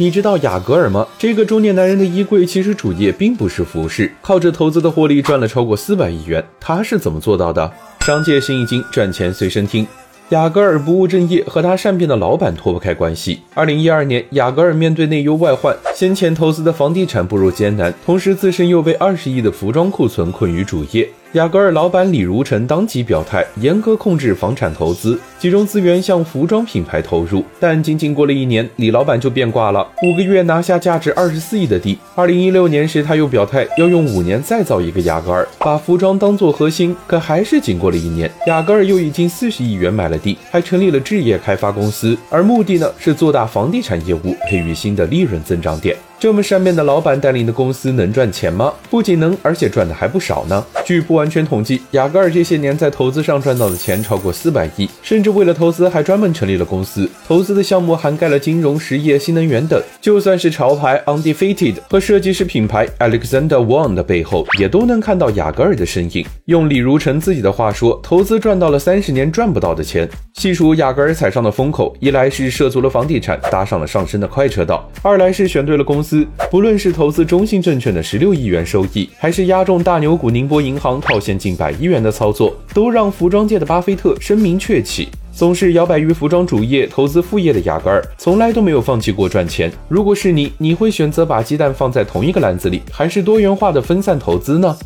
你知道雅戈尔吗？这个中年男人的衣柜其实主业并不是服饰，靠着投资的获利赚了超过四百亿元。他是怎么做到的？商界生意经，赚钱随身听。雅戈尔不务正业，和他善变的老板脱不开关系。二零一二年，雅戈尔面对内忧外患，先前投资的房地产步入艰难，同时自身又被二十亿的服装库存困于主业。雅戈尔老板李如成当即表态，严格控制房产投资，集中资源向服装品牌投入。但仅仅过了一年，李老板就变卦了，五个月拿下价值二十四亿的地。二零一六年时，他又表态要用五年再造一个雅戈尔，把服装当做核心。可还是仅过了一年，雅戈尔又已经四十亿元买了地，还成立了置业开发公司，而目的呢是做大房地产业务，培育新的利润增长点。这么善变的老板带领的公司能赚钱吗？不仅能，而且赚的还不少呢。据不完全统计，雅戈尔这些年在投资上赚到的钱超过四百亿，甚至为了投资还专门成立了公司。投资的项目涵盖了金融、实业、新能源等。就算是潮牌 Undefeated 和设计师品牌 Alexander Wang 的背后，也都能看到雅戈尔的身影。用李如成自己的话说，投资赚到了三十年赚不到的钱。细数雅戈尔踩上的风口，一来是涉足了房地产，搭上了上升的快车道；二来是选对了公司司。不论是投资中信证券的十六亿元收益，还是押中大牛股宁波银行套现近百亿元的操作，都让服装界的巴菲特声名鹊起。总是摇摆于服装主业、投资副业的雅戈尔，从来都没有放弃过赚钱。如果是你，你会选择把鸡蛋放在同一个篮子里，还是多元化的分散投资呢？